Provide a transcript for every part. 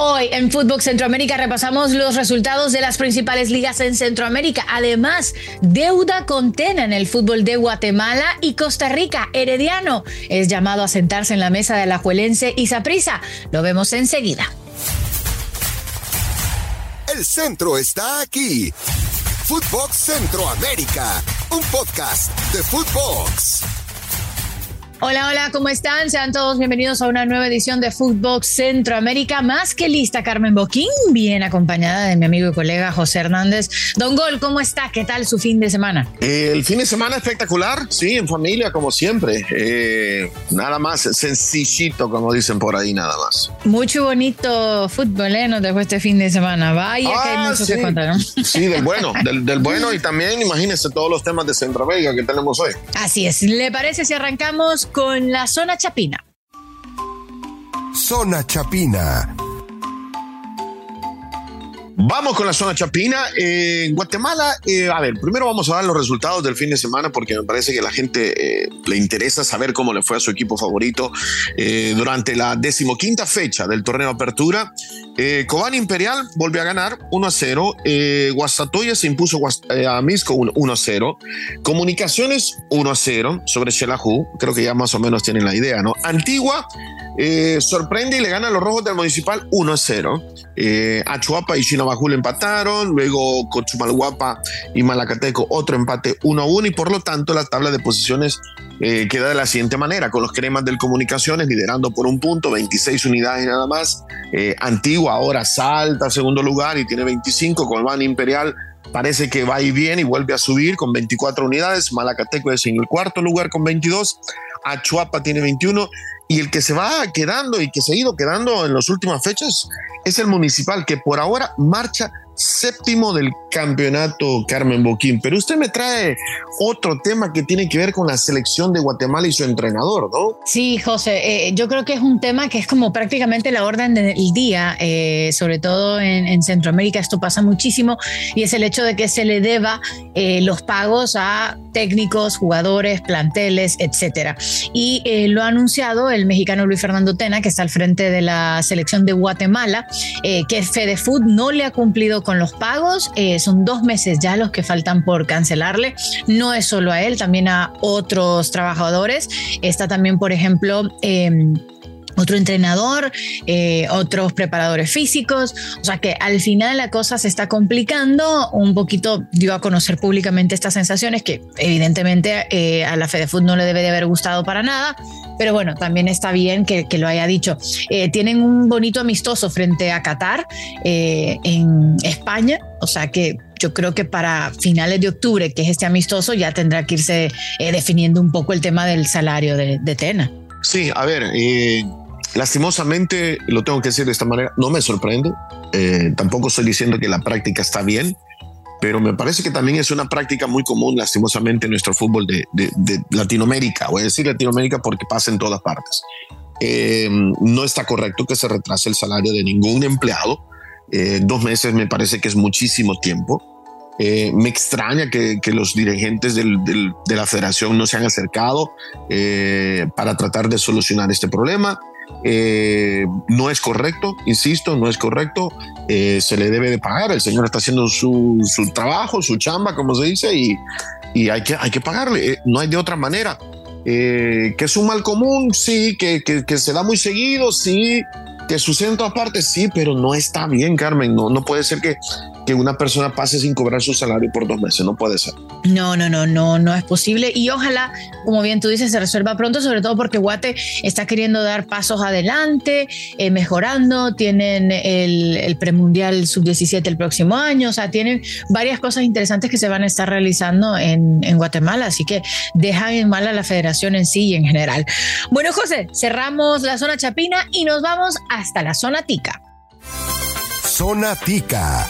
Hoy en Fútbol Centroamérica repasamos los resultados de las principales ligas en Centroamérica. Además, deuda con Tena en el fútbol de Guatemala y Costa Rica. Herediano es llamado a sentarse en la mesa de la Juelense y Saprisa. Lo vemos enseguida. El centro está aquí. Footbox Centroamérica, un podcast de Footbox. Hola, hola, ¿cómo están? Sean todos bienvenidos a una nueva edición de Footbox Centroamérica. Más que lista, Carmen Boquín, bien acompañada de mi amigo y colega José Hernández. Don Gol, ¿cómo está? ¿Qué tal su fin de semana? el fin de semana espectacular, sí, en familia, como siempre. Eh, nada más sencillito, como dicen por ahí, nada más. Mucho bonito fútbol, ¿eh? Nos dejó este fin de semana. Vaya que hay ah, mucho que contar. ¿no? Sí, del bueno, del, del bueno y también imagínense todos los temas de Centroamérica que tenemos hoy. Así es. ¿Le parece si arrancamos con la zona chapina. Zona chapina. Vamos con la zona chapina. Eh, en Guatemala, eh, a ver, primero vamos a dar los resultados del fin de semana porque me parece que a la gente eh, le interesa saber cómo le fue a su equipo favorito durante la decimoquinta fecha del torneo Apertura. Cobán Imperial volvió a ganar 1 a 0. Guastatoya se impuso a Misco 1 a 0. Comunicaciones 1 a 0 sobre Xelajú. Creo que ya más o menos tienen la idea, ¿no? Antigua sorprende y le gana a los rojos del Municipal 1 a 0. Achuapa y China Bajul empataron, luego Cochumalguapa y Malacateco otro empate 1 a 1 y por lo tanto la tabla de posiciones eh, queda de la siguiente manera, con los cremas del Comunicaciones liderando por un punto, 26 unidades nada más, eh, Antigua ahora salta a segundo lugar y tiene 25, Colmán Imperial. Parece que va ahí bien y vuelve a subir con 24 unidades, Malacateco es en el cuarto lugar con 22, Achuapa tiene 21 y el que se va quedando y que se ha ido quedando en las últimas fechas es el municipal, que por ahora marcha séptimo del campeonato Carmen Boquín. Pero usted me trae otro tema que tiene que ver con la selección de Guatemala y su entrenador, ¿no? Sí, José, eh, yo creo que es un tema que es como prácticamente la orden del día, eh, sobre todo en, Centroamérica, esto pasa muchísimo, y es el hecho de que se le deba eh, los pagos a técnicos, jugadores, planteles, etcétera. Y lo ha anunciado el mexicano Luis Fernando Tena, que está al frente de la selección de Guatemala, que Fede Food no le ha cumplido con los pagos. Eh, son dos meses ya los que faltan por cancelarle. No es solo a él, también a otros trabajadores. Está también, por ejemplo, em, otro entrenador, eh, otros preparadores físicos. O sea que al final la cosa se está complicando. Un poquito dio a conocer públicamente estas sensaciones que evidentemente eh, a la Fede Food no le debe de haber gustado para nada. Pero bueno, también está bien que, lo haya dicho. Eh, tienen un bonito amistoso frente a Qatar en España. O sea que yo creo que para finales de octubre, que es este amistoso, ya tendrá que irse definiendo un poco el tema del salario de, de Tena. Sí, a ver, Lastimosamente, lo tengo que decir de esta manera, no me sorprende. Eh, tampoco estoy diciendo que la práctica está bien, pero me parece que también es una práctica muy común, lastimosamente, en nuestro fútbol de, Latinoamérica. Voy a decir Latinoamérica porque pasa en todas partes. Eh, no está correcto que se retrase el salario de ningún empleado. Eh, dos meses me parece que es muchísimo tiempo. me extraña que, los dirigentes de la federación no se han acercado para tratar de solucionar este problema. Eh, no es correcto, insisto, no es correcto, eh, se le debe de pagar, el señor está haciendo su, trabajo, su chamba, como se dice, y, y hay, que, hay que pagarle, eh, no hay de otra manera. que es un mal común, sí, que, que, se da muy seguido, sí, que sucede en todas partes, sí, pero no está bien, Carmen, no, no puede ser que, que una persona pase sin cobrar su salario por dos meses. No puede ser. No, no, no, no, no es posible. Y ojalá, como bien tú dices, se resuelva pronto, sobre todo porque Guate está queriendo dar pasos adelante, eh, mejorando. Tienen el, premundial sub-17 el próximo año. O sea, tienen varias cosas interesantes que se van a estar realizando en, en Guatemala. Así que dejan en mal a la federación en sí y en general. Bueno, José, cerramos la zona chapina y nos vamos hasta la zona tica. Zona tica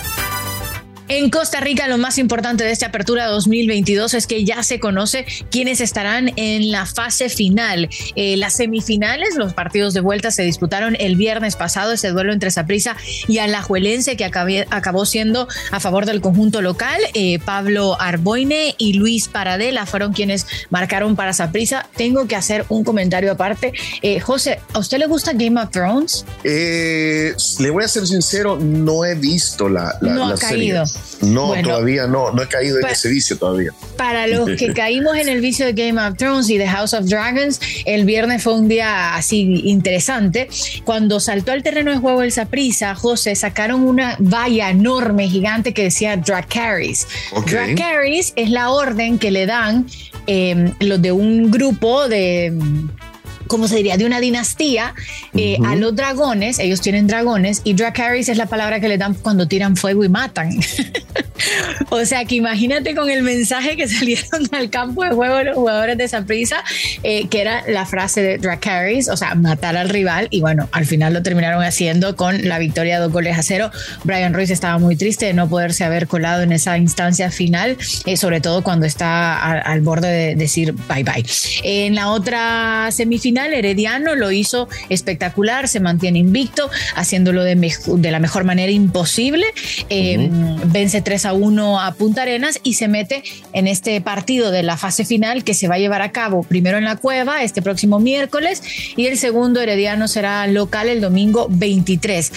En Costa Rica lo más importante de esta apertura 2022 es que ya se conoce quiénes estarán en la fase final. Eh, las semifinales, los partidos de vuelta se disputaron el viernes pasado, ese duelo entre Saprissa y Alajuelense que acabó siendo a favor del conjunto local. Eh, Pablo Arboine y Luis Paradela fueron quienes marcaron para Saprissa. Tengo que hacer un comentario aparte. Eh, José, ¿a usted le gusta Game of Thrones? le voy a ser sincero, no he visto la, la, no ha caído. No, todavía no, no he caído en ese vicio todavía. Para los que caímos en el vicio de Game of Thrones y de House of Dragons, el viernes fue un día así interesante. Cuando saltó al terreno de juego el Saprisa, José, sacaron una valla enorme, gigante que decía Dracarys. Okay. Dracarys es la orden que le dan eh, los de un grupo de ¿cómo se diría? De una dinastía eh, a los dragones. Ellos tienen dragones y Dracarys es la palabra que le dan cuando tiran fuego y matan. o sea que imagínate con el mensaje que salieron al campo de juego los jugadores de esa prisa, eh, que era la frase de Dracarys, o sea, matar al rival. Y bueno, al final lo terminaron haciendo con la victoria de dos goles a cero. Brian Ruiz estaba muy triste de no poderse haber colado en esa instancia final, eh, sobre todo cuando está al borde de decir bye bye. En la otra semifinal, Herediano lo hizo espectacular, se mantiene invicto, haciéndolo de, de la mejor manera imposible. Em, vence 3 a 1 a Punta Arenas y se mete en este partido de la fase final que se va a llevar a cabo primero en la cueva este próximo miércoles y el segundo Herediano será local el domingo 23.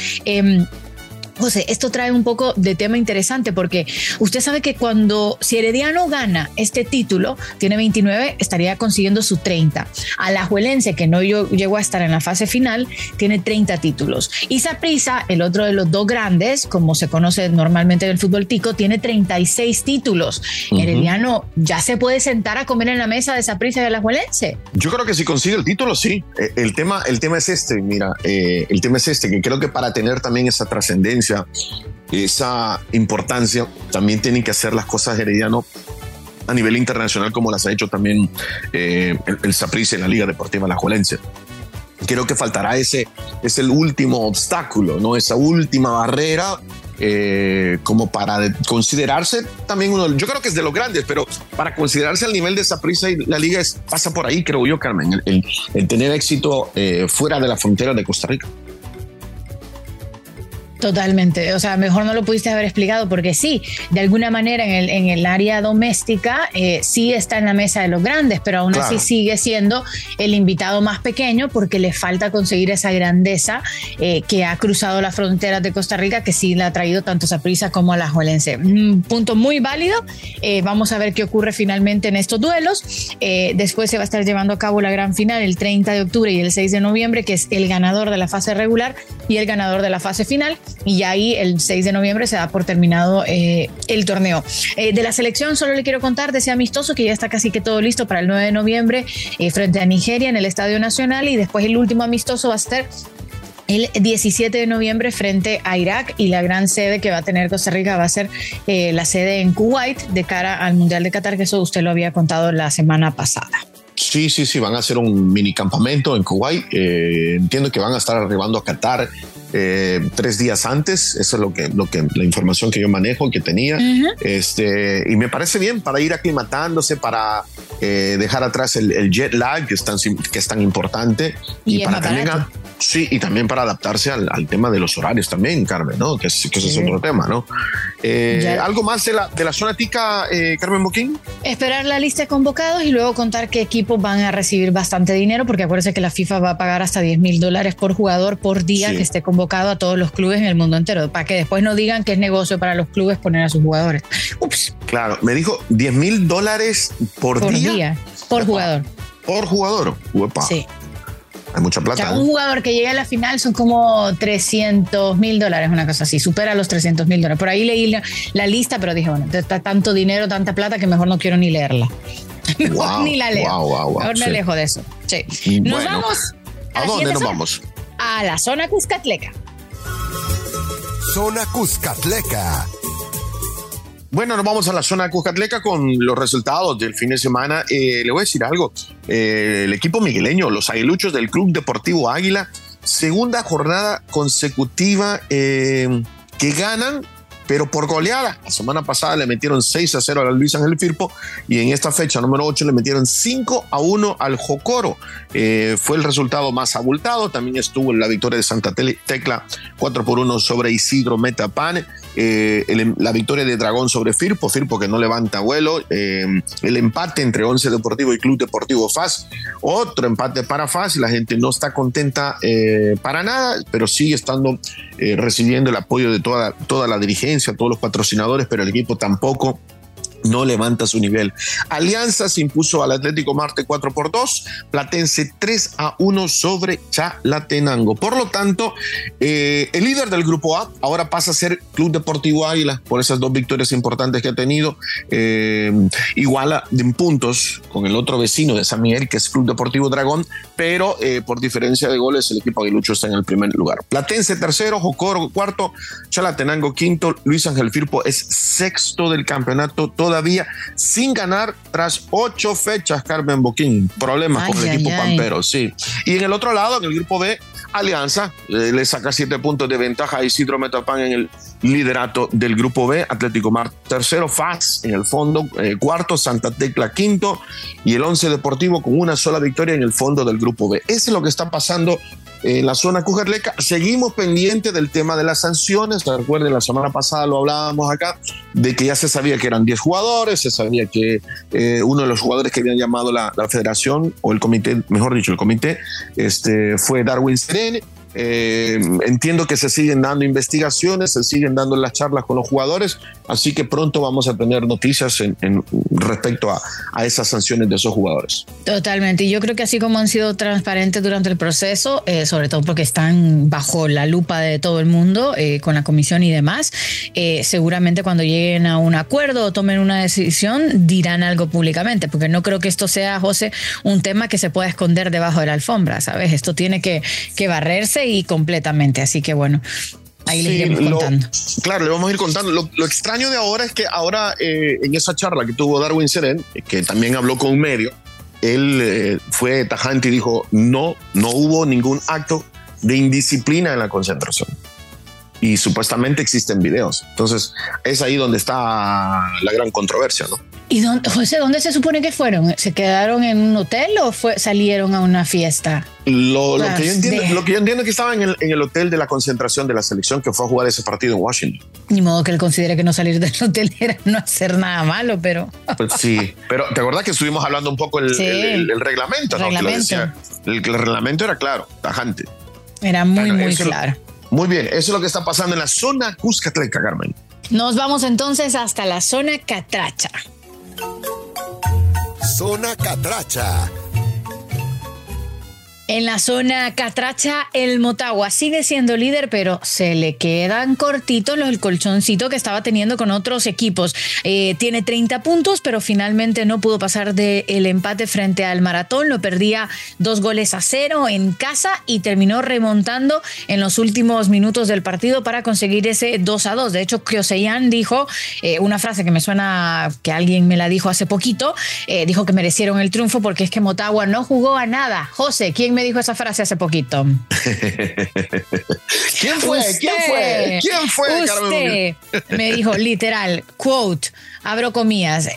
José, esto trae un poco de tema interesante porque usted sabe que cuando si Herediano gana este título, tiene 29, estaría consiguiendo su 30. Alajuelense, que no llegó a estar en la fase final, tiene 30 títulos. Y Saprisa, el otro de los dos grandes, como se conoce normalmente en el fútbol tico, tiene 36 títulos. Herediano ya se puede sentar a comer en la mesa de Saprisa y Alajuelense. Yo creo que si consigue el título, sí. Eh, el tema, el tema es este, mira, eh, el tema es este, que creo que para tener también esa trascendencia, esa importancia, también tienen que hacer las cosas Herediano a nivel internacional como las ha hecho también eh, el Saprissa en la Liga Deportiva La Juelense. Creo que faltará ese, es el último obstáculo, ¿no? Esa última barrera eh, como para considerarse también uno, yo creo que es de los grandes, pero para considerarse al nivel de Saprissa y la liga es, pasa por ahí, creo yo, Carmen, el, tener éxito eh, fuera de la frontera de Costa Rica. Totalmente, o sea, mejor no lo pudiste haber explicado porque sí, de alguna manera en el, en el área doméstica eh, sí está en la mesa de los grandes, pero aún así sigue siendo el invitado más pequeño porque le falta conseguir esa grandeza eh, que ha cruzado las fronteras de Costa Rica, que sí le ha traído tanto a Prisa como a la Juelense. Un punto muy válido, eh, vamos a ver qué ocurre finalmente en estos duelos. después se va a estar llevando a cabo la gran final el 30 de octubre y el 6 de noviembre, que es el ganador de la fase regular y el ganador de la fase final y ya ahí el 6 de noviembre se da por terminado eh, el torneo. Eh, de la selección solo le quiero contar de ese amistoso que ya está casi que todo listo para el 9 de noviembre eh, frente a Nigeria en el Estadio Nacional y después el último amistoso va a ser el 17 de noviembre frente a Irak y la gran sede que va a tener Costa Rica va a ser la sede en Kuwait de cara al Mundial de Qatar, que eso usted lo había contado la semana pasada. Sí, sí, sí, van a hacer un mini campamento en Kuwait. entiendo que van a estar arribando a Qatar eh, tres días antes. Eso es lo que, lo que, la información que yo manejo, que tenía. este, y me parece bien para ir aclimatándose, para eh, dejar atrás el, jet lag que es tan, que es tan importante y, para también, sí, y también para adaptarse al, tema de los horarios también, Carmen, ¿no? Que, que ese es otro tema, ¿no? Eh, ¿Algo más de la, de la zona tica, Carmen Boquín? Esperar la lista de convocados y luego contar qué equipos van a recibir bastante dinero, porque acuérdense que la FIFA va a pagar hasta 10 mil dólares por jugador por día que esté convocado a todos los clubes en el mundo entero, para que después no digan que es negocio para los clubes poner a sus jugadores. Ups. Claro, me dijo 10 mil dólares por, día. Por jugador. Por jugador. Sí. Hay mucha plata. O un jugador que llega a la final son como 300 mil dólares, una cosa así, supera los 300 mil dólares. Por ahí leí la, lista, pero dije, bueno, está tanto dinero, tanta plata que mejor no quiero ni leerla. Mejor ni la leo. mejor me alejo de eso. Sí. Nos vamos. ¿A, dónde nos vamos? a la zona Cuscatleca. Zona Cuscatleca. Bueno, nos vamos a la zona Cuscatleca con los resultados del fin de semana. Eh, le voy a decir algo. Eh, el equipo migueleño, los aguiluchos del Club Deportivo Águila, segunda jornada consecutiva eh, que ganan pero por goleada. La semana pasada le metieron 6 a 0 al Luis Ángel Firpo y en esta fecha número 8 le metieron 5 a 1 al Jocoro. Fue el resultado más abultado. También estuvo la victoria de Santa Tecla 4 por 1 sobre Isidro Metapan. Eh, em, la victoria de Dragón sobre Firpo, Firpo que no levanta vuelo, eh, el empate entre Once Deportivo y Club Deportivo FAS, otro empate para FAS la gente no está contenta eh, para nada, pero sigue estando recibiendo el apoyo de toda, toda la dirigencia, todos los patrocinadores, pero el equipo tampoco no levanta su nivel. Alianza se impuso al Atlético Marte 4 por 2, Platense 3 a 1 sobre Chalatenango. Por lo tanto, eh, el líder del grupo A ahora pasa a ser Club Deportivo Águila por esas dos victorias importantes que ha tenido. Eh, iguala en puntos con el otro vecino de San Miguel, que es Club Deportivo Dragón, pero eh, por diferencia de goles, el equipo aguilucho está en el primer lugar. Platense tercero, Jocoro cuarto, Chalatenango quinto, Luis Ángel Firpo es sexto del campeonato. Todavía sin ganar tras ocho fechas, Carmen Boquín. Problemas con el equipo Pampero, sí. Y en el otro lado, en el grupo B, Alianza eh, le saca siete puntos de ventaja a Isidro Metapan en el liderato del grupo B, Atlético Mar tercero, FAS en el fondo, eh, cuarto, Santa Tecla quinto y el once Deportivo con una sola victoria en el fondo del grupo B. Ese es lo que está pasando en la zona Cujerleca. Seguimos pendientes del tema de las sanciones. Recuerden, la semana pasada lo hablábamos acá, de que ya se sabía que eran 10 jugadores, se sabía que eh, uno de los jugadores que habían llamado la, la, federación, o el comité, mejor dicho, el comité, este, fue Darwin Serene. Eh, entiendo que se siguen dando investigaciones, se siguen dando las charlas con los jugadores, así que pronto vamos a tener noticias en, respecto a, esas sanciones de esos jugadores. Totalmente, y yo creo que así como han sido transparentes durante el proceso, eh, sobre todo porque están bajo la lupa de todo el mundo, eh, con la comisión y demás, seguramente cuando lleguen a un acuerdo o tomen una decisión dirán algo públicamente, porque no creo que esto sea, José, un tema que se pueda esconder debajo de la alfombra, ¿sabes? Esto tiene que barrerse y completamente. Así que bueno, Ahí les iremos contando. claro, le vamos a ir contando. Lo, extraño de ahora es que ahora eh, en esa charla que tuvo Darwin Seren, que también habló con un medio, él eh, fue tajante y dijo, no, no hubo ningún acto de indisciplina en la concentración. Y supuestamente existen videos. Entonces, es ahí donde está la gran controversia, ¿no? ¿Y dónde, José, dónde se supone que fueron? ¿Se quedaron en un hotel o fue, salieron a una fiesta? Lo, que yo entiendo, es que estaban en el, hotel de la concentración de la selección que fue a jugar ese partido en Washington. Ni modo que él considere que no salir del hotel era no hacer nada malo, pero. Pues sí, pero ¿te acuerdas que estuvimos hablando un poco el, el, reglamento? ¿no? el, reglamento era claro, tajante. Era muy, muy claro. Muy bien, eso es lo que está pasando en la zona Cuscatleca, Carmen. Nos vamos entonces hasta la zona Catracha. Zona Catracha en la zona Catracha, el Motagua sigue siendo líder, pero se le quedan cortitos los el colchoncito que estaba teniendo con otros equipos. Eh, tiene 30 puntos, pero finalmente no pudo pasar del empate frente al Maratón. Lo perdía dos goles a cero en casa y terminó remontando en los últimos minutos del partido para conseguir ese 2 a 2. De hecho, Kyoseyan dijo eh, una frase que me suena que alguien me la dijo hace poquito. Eh, dijo que merecieron el triunfo porque es que Motagua no jugó a nada. José, ¿quién me dijo esa frase hace poquito? ¿Quién fue? ¿Quién fue? ¿Quién fue? Usted me dijo literal, quote, abro comillas,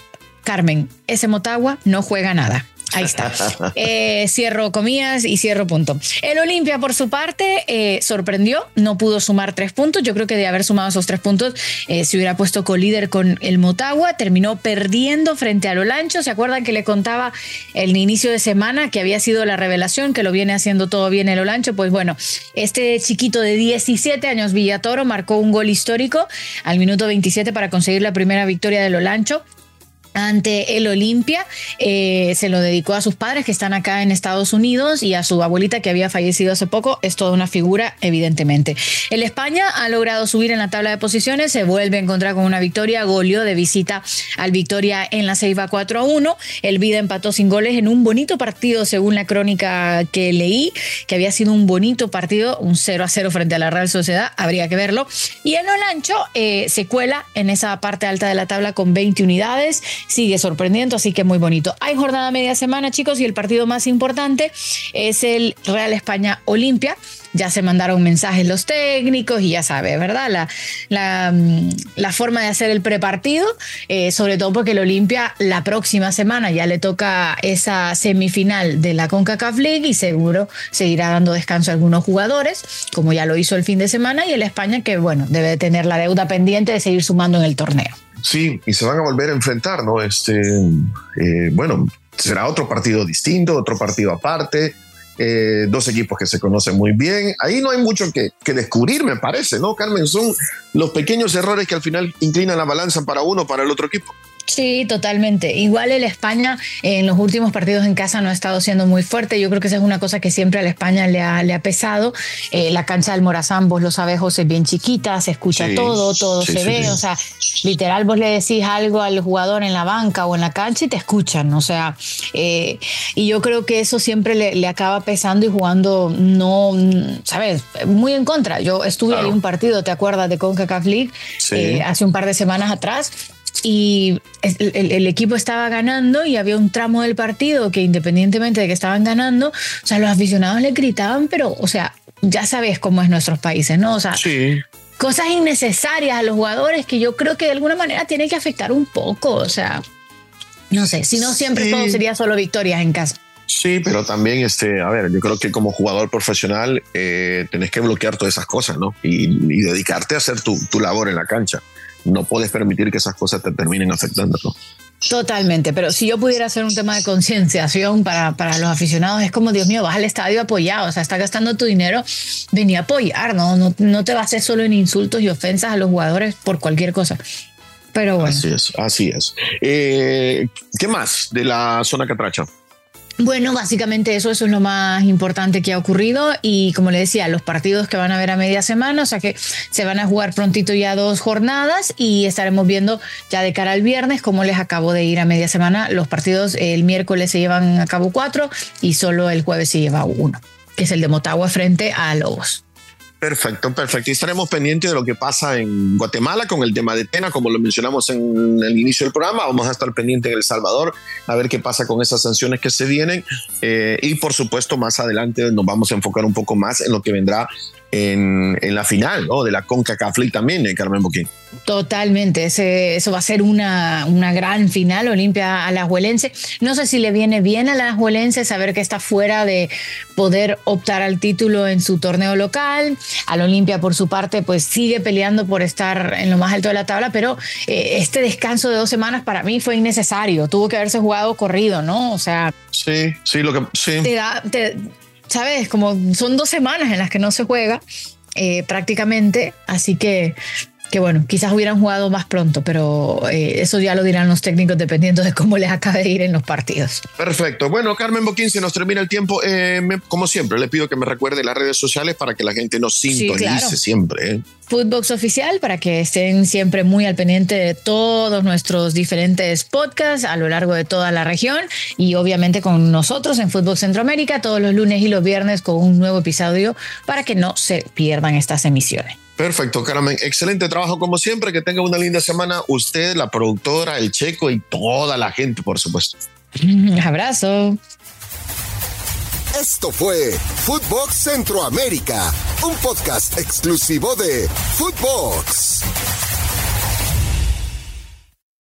Carmen, ese Motagua no juega nada. Ahí está. Eh, cierro comillas y cierro punto. El Olimpia, por su parte, eh, sorprendió, no pudo sumar tres puntos. Yo creo que de haber sumado esos tres puntos, eh, se hubiera puesto colíder con el Motagua. Terminó perdiendo frente a Lolancho. ¿Se acuerdan que le contaba el inicio de semana que había sido la revelación, que lo viene haciendo todo bien el Olancho? Pues bueno, este chiquito de 17 años, Villatoro, marcó un gol histórico al minuto 27 para conseguir la primera victoria del Olancho ante el Olimpia. Eh, se lo dedicó a sus padres que están acá en Estados Unidos y a su abuelita que había fallecido hace poco. Es toda una figura, evidentemente. El España ha logrado subir en la tabla de posiciones, se vuelve a encontrar con una victoria. Golio de visita al Victoria en la Ceiba 4 a 1. El Vida empató sin goles en un bonito partido, según la crónica que leí, que había sido un bonito partido, un 0 a 0 frente a la Real Sociedad. Habría que verlo. Y el Olancho eh, se cuela en esa parte alta de la tabla con 20 unidades sigue sorprendiendo, así que muy bonito. Hay jornada media semana, chicos, y el partido más importante es el Real España Olimpia ya se mandaron mensajes los técnicos y ya sabe, ¿verdad? La, la, mm, la forma de hacer el prepartido, eh, sobre todo porque el Olimpia la próxima semana ya le toca esa semifinal de la CONCACAF League y seguro seguirá dando descanso a algunos jugadores, como ya lo hizo el fin de semana, y el España que, bueno, debe tener la deuda pendiente de seguir sumando en el torneo. Sí, y se van a volver a enfrentar, ¿no? Este, eh, bueno, será otro partido distinto, otro partido aparte. Eh, dos equipos que se conocen muy bien. Ahí no hay mucho que, que, descubrir, me parece, ¿no, Carmen? Son los pequeños errores que al final inclinan la balanza para uno para el otro equipo. Sí, totalmente. Igual el España en los últimos partidos en casa no ha estado siendo muy fuerte. Yo creo que esa es una cosa que siempre a la España le ha, le ha pesado. Eh, la cancha del Morazán, vos lo sabés, José, es bien chiquita, se escucha sí, todo, todo sí, se sí, ve. O sea, literal, vos le decís algo al jugador en la banca o en la cancha y te escuchan. O sea, eh, y yo creo que eso siempre le, le, acaba pesando y jugando no, ¿sabes? Muy en contra. Yo estuve claro. ahí un partido, ¿te acuerdas de CONCACAF League? Eh, hace un par de semanas atrás y el, el, el, equipo estaba ganando y había un tramo del partido que independientemente de que estaban ganando, o sea, los aficionados le gritaban, pero, o sea, ya sabes cómo es nuestros países, ¿no? O sea, sí. cosas innecesarias a los jugadores que yo creo que de alguna manera tienen que afectar un poco, o sea, no sé, si no siempre sí. todo sería solo victorias en casa. Sí, pero también, este, a ver, yo creo que como jugador profesional eh, tenés que bloquear todas esas cosas, ¿no? Y, y dedicarte a hacer tu, tu labor en la cancha no puedes permitir que esas cosas te terminen afectando. Totalmente, pero si yo pudiera hacer un tema de concienciación para, para los aficionados, es como, Dios mío, vas al estadio apoyado, o sea, estás gastando tu dinero, vení a apoyar, ¿no? No, no te bases solo en insultos y ofensas a los jugadores por cualquier cosa. Pero bueno. Así es, así es. Eh, ¿Qué más de la zona catracha? Bueno, básicamente eso, eso es lo más importante que ha ocurrido y como le decía, los partidos que van a haber a media semana, o sea que se van a jugar prontito ya dos jornadas y estaremos viendo ya de cara al viernes cómo les acabo de ir a media semana. Los partidos el miércoles se llevan a cabo cuatro y solo el jueves se lleva uno, que es el de Motagua frente a Lobos. Perfecto, perfecto. Y estaremos pendientes de lo que pasa en Guatemala con el tema de Tena, como lo mencionamos en el inicio del programa. Vamos a estar pendientes en El Salvador a ver qué pasa con esas sanciones que se vienen. Eh, y por supuesto, más adelante nos vamos a enfocar un poco más en lo que vendrá en, en, la final ¿no? de la CONCACAF League también, de Carmen Boquín. Totalmente, Ese, eso va a ser una, una gran final, Olimpia Alajuelense. No sé si le viene bien a Alajuelense saber que está fuera de poder optar al título en su torneo local. Al Olimpia, por su parte, pues sigue peleando por estar en lo más alto de la tabla, pero eh, este descanso de dos semanas para mí fue innecesario. Tuvo que haberse jugado corrido, ¿no? O sea. Sí, sí, lo que. Sí. Te da, te, ¿sabes? Como son dos semanas en las que no se juega eh, prácticamente, así que que bueno, quizás hubieran jugado más pronto, pero eh, eso ya lo dirán los técnicos dependiendo de cómo les acabe de ir en los partidos. Perfecto. Bueno, Carmen Boquín, se nos termina el tiempo. Eh, me, como siempre, le pido que me recuerde las redes sociales para que la gente nos sintonice sí, claro. siempre. ¿eh? Footbox Oficial para que estén siempre muy al pendiente de todos nuestros diferentes podcasts a lo largo de toda la región y obviamente con nosotros en Footbox Centroamérica todos los lunes y los viernes con un nuevo episodio para que no se pierdan estas emisiones. Perfecto, Carmen. Excelente trabajo como siempre. Que tenga una linda semana. Usted, la productora, el checo y toda la gente, por supuesto. Abrazo. Esto fue Footbox Centroamérica, un podcast exclusivo de Footbox.